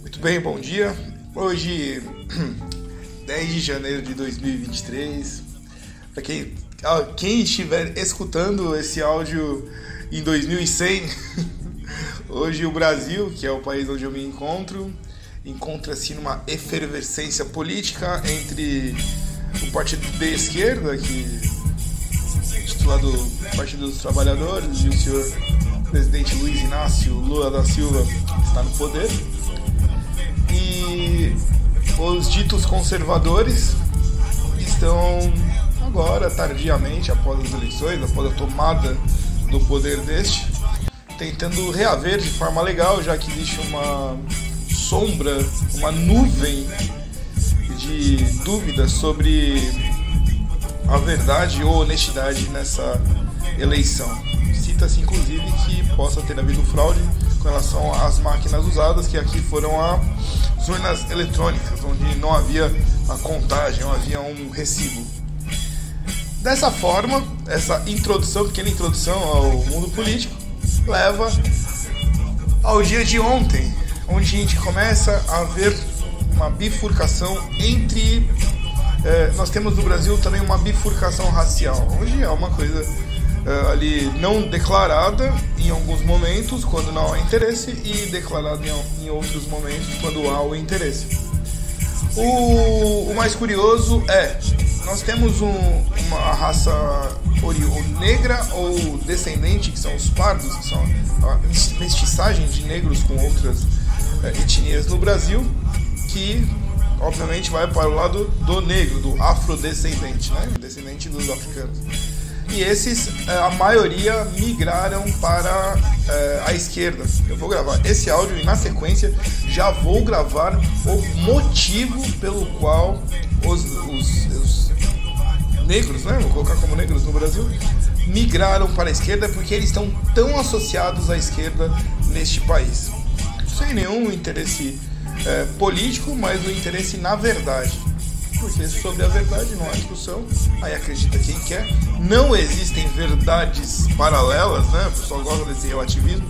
Muito bem, bom dia. Hoje, 10 de janeiro de 2023. Para quem, quem estiver escutando esse áudio em 2100, hoje o Brasil, que é o país onde eu me encontro, encontra-se numa efervescência política entre o partido de esquerda, que titulado Partido dos Trabalhadores, e o senhor presidente Luiz Inácio Lula da Silva está no poder, e os ditos conservadores estão agora, tardiamente, após as eleições, após a tomada do poder deste, tentando reaver de forma legal, já que existe uma sombra, uma nuvem de dúvidas sobre a verdade ou honestidade nessa eleição. Cita-se inclusive que possa ter havido fraude com relação às máquinas usadas, que aqui foram as urnas eletrônicas, onde não havia a contagem, não havia um recibo. Dessa forma, essa introdução, pequena introdução ao mundo político, leva ao dia de ontem, onde a gente começa a ver uma bifurcação entre. É, nós temos no Brasil também uma bifurcação racial. Hoje é uma coisa é, ali não declarada em alguns momentos, quando não há interesse, e declarada em, em outros momentos, quando há o interesse. O, o mais curioso é: nós temos um, uma raça negra ou descendente, que são os pardos, que são a mestiçagem de negros com outras é, etnias no Brasil, que obviamente vai para o lado do negro, do afrodescendente, né? descendente dos africanos. E esses, é, a maioria, migraram para é, a esquerda. Eu vou gravar esse áudio e na sequência já vou gravar o motivo pelo qual os, os, os negros, né? vou colocar como negros no Brasil, migraram para a esquerda porque eles estão tão associados à esquerda neste país. Sem nenhum interesse é, político, mas o interesse na verdade. Porque sobre a verdade não há discussão, aí acredita quem quer. Não existem verdades paralelas, né? O pessoal gosta desse relativismo.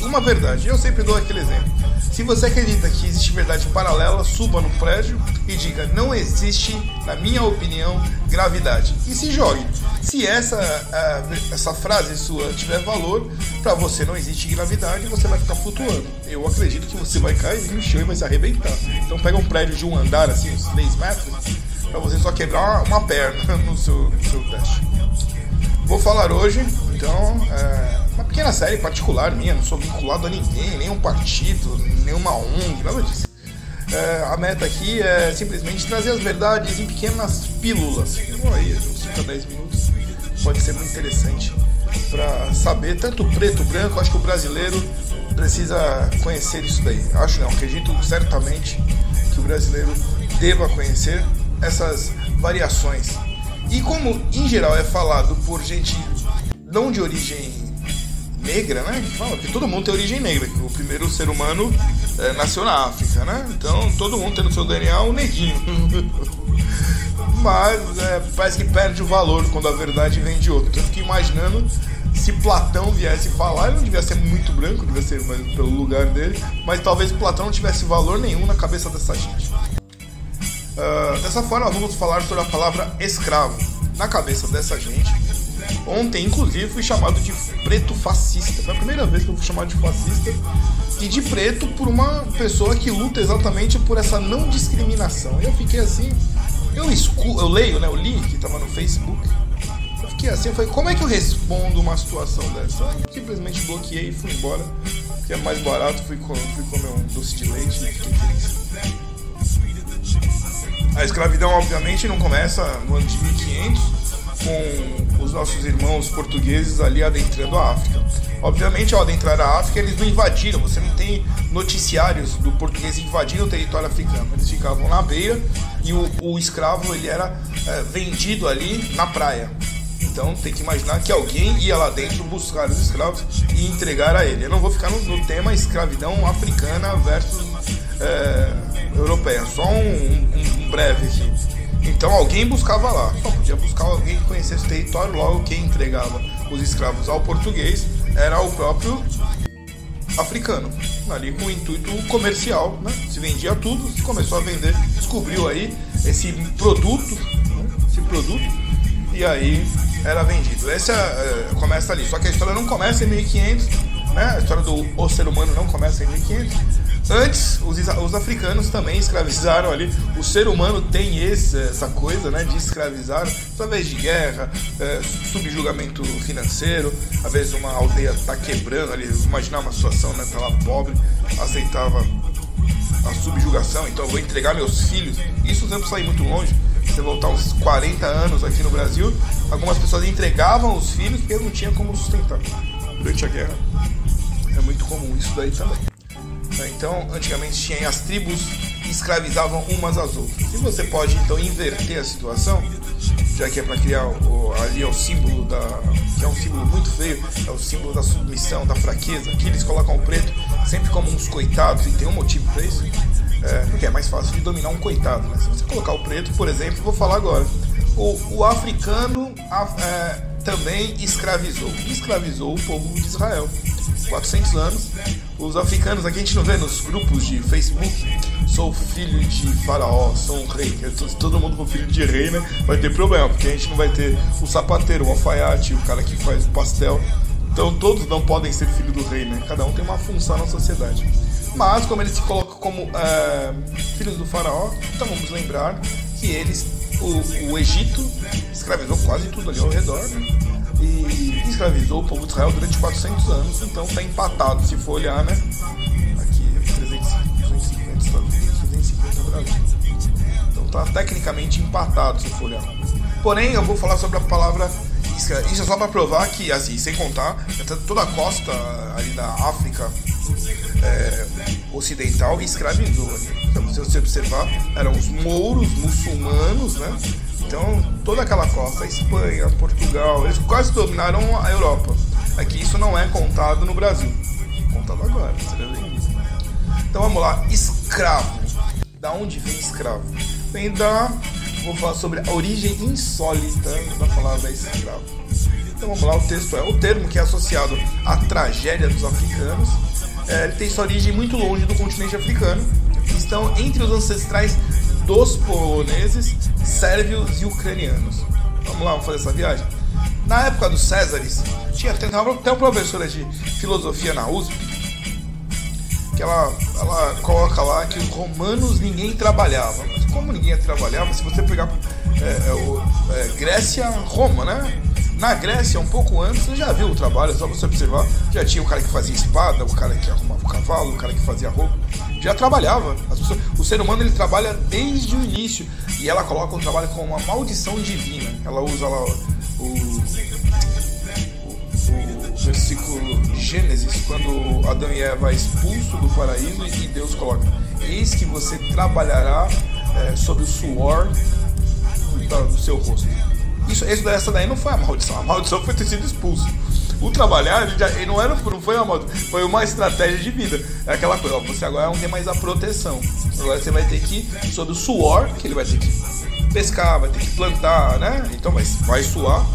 Uma verdade. Eu sempre dou aquele exemplo. Se você acredita que existe verdade paralela, suba no prédio e diga: não existe, na minha opinião, gravidade. E se jogue. Se essa, essa frase sua tiver valor, para você não existe gravidade, você vai ficar flutuando. Eu acredito que você vai cair no chão e vai se arrebentar. Então pega um prédio de um andar, assim, uns 3 metros, para você só quebrar uma perna no seu, no seu teste. Vou falar hoje, então, é, uma pequena série particular minha, não sou vinculado a ninguém, nenhum partido, nenhuma ONG, nada disso. É, a meta aqui é simplesmente trazer as verdades em pequenas pílulas. Então, aí, uns 5 a 10 minutos, pode ser muito interessante para saber tanto preto, branco. Acho que o brasileiro precisa conhecer isso daí. Acho não, acredito certamente que o brasileiro deva conhecer essas variações e como em geral é falado por gente não de origem negra, né? Fala que todo mundo tem origem negra, o primeiro ser humano é, nasceu na África, né? Então todo mundo tem no seu DNA um neguinho. Mas é, parece que perde o valor quando a verdade vem de outro. Eu fico imaginando se Platão viesse falar, ele não devia ser muito branco, devia ser pelo lugar dele, mas talvez Platão não tivesse valor nenhum na cabeça dessa gente. Uh, dessa forma, vamos falar sobre a palavra escravo. Na cabeça dessa gente, ontem, inclusive, fui chamado de preto fascista. Foi a primeira vez que eu fui chamado de fascista e de preto por uma pessoa que luta exatamente por essa não discriminação. E eu fiquei assim, eu, escu eu leio, né? Eu li que estava no Facebook. Eu fiquei assim, falei, como é que eu respondo uma situação dessa? Eu simplesmente bloqueei e fui embora, que é mais barato, fui, fui comer um doce de leite e fiquei feliz. A escravidão, obviamente, não começa no ano de 1500 com os nossos irmãos portugueses ali adentrando a África. Obviamente, ao adentrar a África, eles não invadiram. Você não tem noticiários do português invadindo o território africano. Eles ficavam na beira e o, o escravo ele era é, vendido ali na praia. Então tem que imaginar que alguém ia lá dentro buscar os escravos e entregar a ele. Eu não vou ficar no, no tema escravidão africana versus é, europeia, só um, um, breve aqui. Então alguém buscava lá, só podia buscar alguém que conhecesse o território, logo quem entregava os escravos ao português era o próprio africano, ali com o intuito comercial, né? se vendia tudo, se começou a vender, descobriu aí esse produto, né? esse produto, e aí era vendido. Essa é, começa ali, só que a história não começa em 1500, né? a história do o ser humano não começa em 1500, Antes, os, os, africanos também escravizaram ali. O ser humano tem esse, essa coisa né, de escravizar através de guerra, é, subjugamento financeiro. Às vezes uma aldeia está quebrando ali. Imaginar uma situação, né? Tá lá pobre, aceitava a subjugação, então eu vou entregar meus filhos. Isso não precisa ir muito longe. Você voltar uns 40 anos aqui no Brasil, algumas pessoas entregavam os filhos porque não tinha como sustentar. Durante a guerra é muito comum isso daí também. Então, antigamente tinha as tribos que escravizavam umas às outras. E você pode então inverter a situação, já que é para criar o, ali é o símbolo da. que é um símbolo muito feio, é o símbolo da submissão, da fraqueza. Aqui eles colocam o preto sempre como uns coitados, e tem um motivo para isso. É, porque é mais fácil de dominar um coitado. Né? Se você colocar o preto, por exemplo, vou falar agora. O, o africano é, também escravizou. Escravizou o povo de Israel. 400 anos. Os africanos aqui a gente não vê nos grupos de Facebook. Sou filho de faraó, sou um rei. Se todo mundo for filho de rei, né? Vai ter problema, porque a gente não vai ter o sapateiro, o alfaiate, o cara que faz o pastel. Então todos não podem ser filho do rei, né? Cada um tem uma função na sociedade. Mas como eles se colocam como é, filhos do faraó, então vamos lembrar que eles, o, o Egito, escravizou quase tudo ali ao redor, né? E escravizou o povo de Israel durante 400 anos, então está empatado, se for olhar, né? Aqui, 350 Estados Unidos, 250 Brasil. Então está tecnicamente empatado, se for olhar. Porém, eu vou falar sobre a palavra isso é só para provar que, assim, sem contar, toda a costa ali da África é, ocidental escravizou. Então, se você observar, eram os mouros muçulmanos, né? Então, toda aquela costa, Espanha, Portugal, eles quase dominaram a Europa. Aqui isso não é contado no Brasil. Contado agora, seria bem isso. Então vamos lá, escravo. Da onde vem escravo? Vem da. Vou falar sobre a origem insólita da palavra escravo. Então vamos lá, o texto é o termo que é associado à tragédia dos africanos. É, ele tem sua origem muito longe do continente africano. Estão entre os ancestrais dos poloneses, sérvios e ucranianos. Vamos lá, vamos fazer essa viagem? Na época dos Césares, tinha até, uma professora de filosofia na USP que ela, ela coloca lá que os romanos ninguém trabalhava. Mas como ninguém trabalhava, se você pegar é, é, é, Grécia, Roma, né? Na Grécia, um pouco antes, você já viu o trabalho, só você observar. Já tinha o cara que fazia espada, o cara que arrumava o cavalo, o cara que fazia roupa. Já trabalhava. Pessoas, o ser humano ele trabalha desde o início. E ela coloca o trabalho como uma maldição divina. Ela usa lá o, o, versículo Gênesis, quando Adão e Eva é expulso do paraíso e Deus coloca: Eis que você trabalhará é, sob o suor do seu rosto. Isso, essa daí não foi a maldição. A maldição foi ter sido expulso. O trabalhar já, ele não, era, não foi uma maldição, foi uma estratégia de vida. É aquela coisa, ó, você agora não tem mais a proteção. Agora você vai ter que, sob o suor, que ele vai ter que pescar, vai ter que plantar, né? Então vai, vai suar.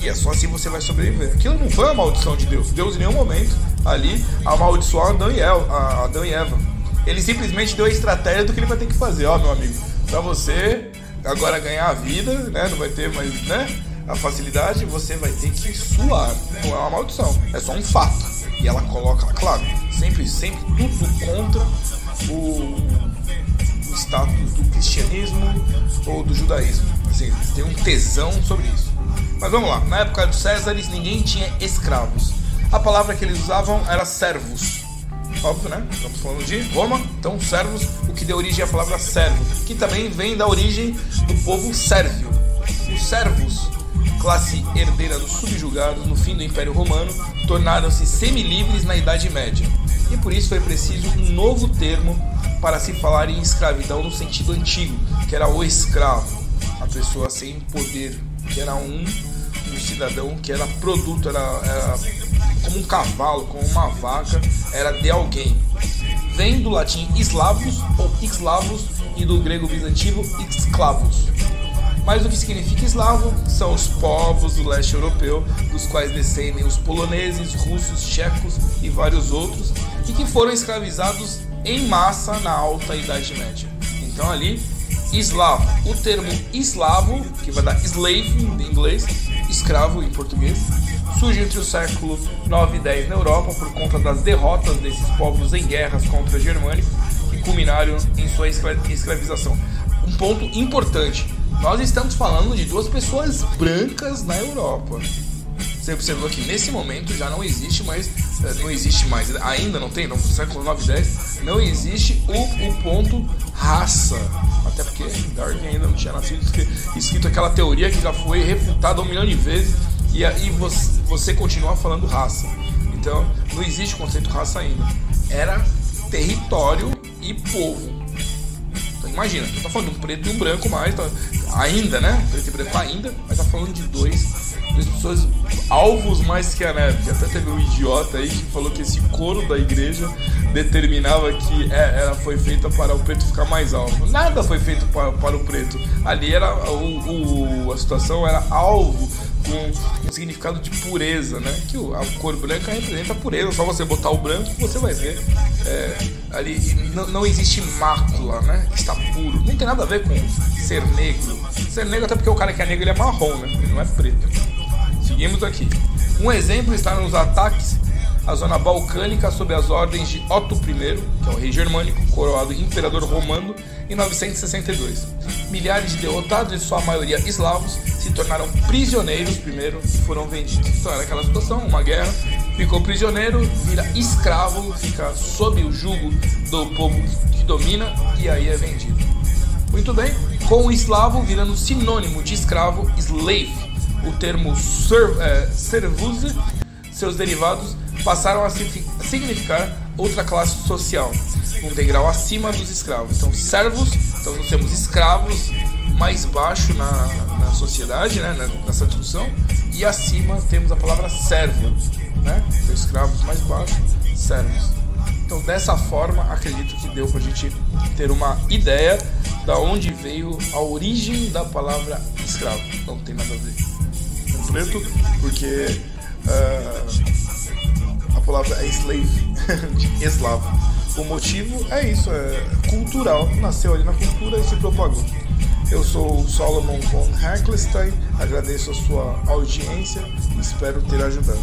E é só assim você vai sobreviver. Aquilo não foi uma maldição de Deus. Deus em nenhum momento ali amaldiçoou Adão e Eva. Adão e Eva. Ele simplesmente deu a estratégia do que ele vai ter que fazer, ó, meu amigo. Pra você agora ganhar a vida, né? Não vai ter mais, né? A facilidade, você vai ter que suar. Não é uma maldição, é só um fato. E ela coloca, claro, sempre, sempre tudo contra o, o status do cristianismo ou do judaísmo. Assim, tem um tesão sobre isso. Mas vamos lá, na época dos Césares ninguém tinha escravos. A palavra que eles usavam era servos óbvio, né? Estamos falando de Roma, então servos, o que deu origem à palavra servo, que também vem da origem do povo sérvio. Os servos, classe herdeira dos subjugados no fim do Império Romano, tornaram-se semi-livres na Idade Média. E por isso foi preciso um novo termo para se falar em escravidão no sentido antigo, que era o escravo, a pessoa sem poder, que era um, um cidadão que era produto, era, era como um cavalo, como uma vaca, era de alguém. Vem do latim eslavos ou eslavos e do grego bizantino esclavos. Mas o que significa eslavo são os povos do leste europeu, dos quais descendem os poloneses, russos, checos e vários outros, e que foram escravizados em massa na Alta Idade Média. Então ali, eslavo, o termo eslavo, que vai dar slave em inglês, escravo em português, surge entre o século 9 e 10 na Europa por conta das derrotas desses povos em guerras contra os germânicos que culminaram em sua escravização. Um ponto importante, nós estamos falando de duas pessoas brancas na Europa. Você observou que nesse momento já não existe mais, eh, não existe mais, ainda não tem, no século 9 e 10, não existe o, o ponto raça. Até porque Darwin ainda não tinha nascido escrito aquela teoria que já foi refutada um milhão de vezes e aí você, você continua falando raça. Então não existe conceito raça ainda. Era território e povo. Então imagina, tu tá falando de um preto e um branco mais, tá, ainda, né? Preto e branco ainda, mas tá falando de dois duas pessoas alvos mais que a neve. Até teve um idiota aí que falou que esse coro da igreja determinava que é, ela foi feita para o preto ficar mais alvo. Nada foi feito para, para o preto. Ali era o, o, a situação era alvo com um significado de pureza, né? Que a cor branca representa a pureza. Só você botar o branco você vai ver. É, ali não, não, existe mácula, né? Está puro. Não tem nada a ver com ser negro. Ser negro até porque o cara que é negro ele é marrom, né? Ele não é preto. Seguimos aqui. Um exemplo está nos ataques à zona balcânica sob as ordens de Otto I, que é o rei germânico, coroado imperador romano, em 962. Milhares de derrotados, em sua maioria eslavos, se tornaram prisioneiros primeiro e foram vendidos. Então era aquela situação, uma guerra, ficou prisioneiro, vira escravo, fica sob o jugo do povo que domina e aí é vendido. Muito bem, com o eslavo virando sinônimo de escravo, slave o termo ser, é, servuse, seus derivados passaram a significar outra classe social, um degrau acima dos escravos. Então, servos, então nós temos escravos mais baixo na, na sociedade, né, nessa discussão, e acima temos a palavra servo, né? Então, escravos mais baixo, servos. Então, dessa forma, acredito que deu para a gente ter uma ideia da onde veio a origem da palavra escravo. Não tem nada a ver preto, porque uh, a palavra é slave, eslavo. O motivo é isso, é cultural, nasceu ali na cultura e se propagou. Eu sou Solomon von Heckelstein, agradeço a sua audiência e espero ter ajudado.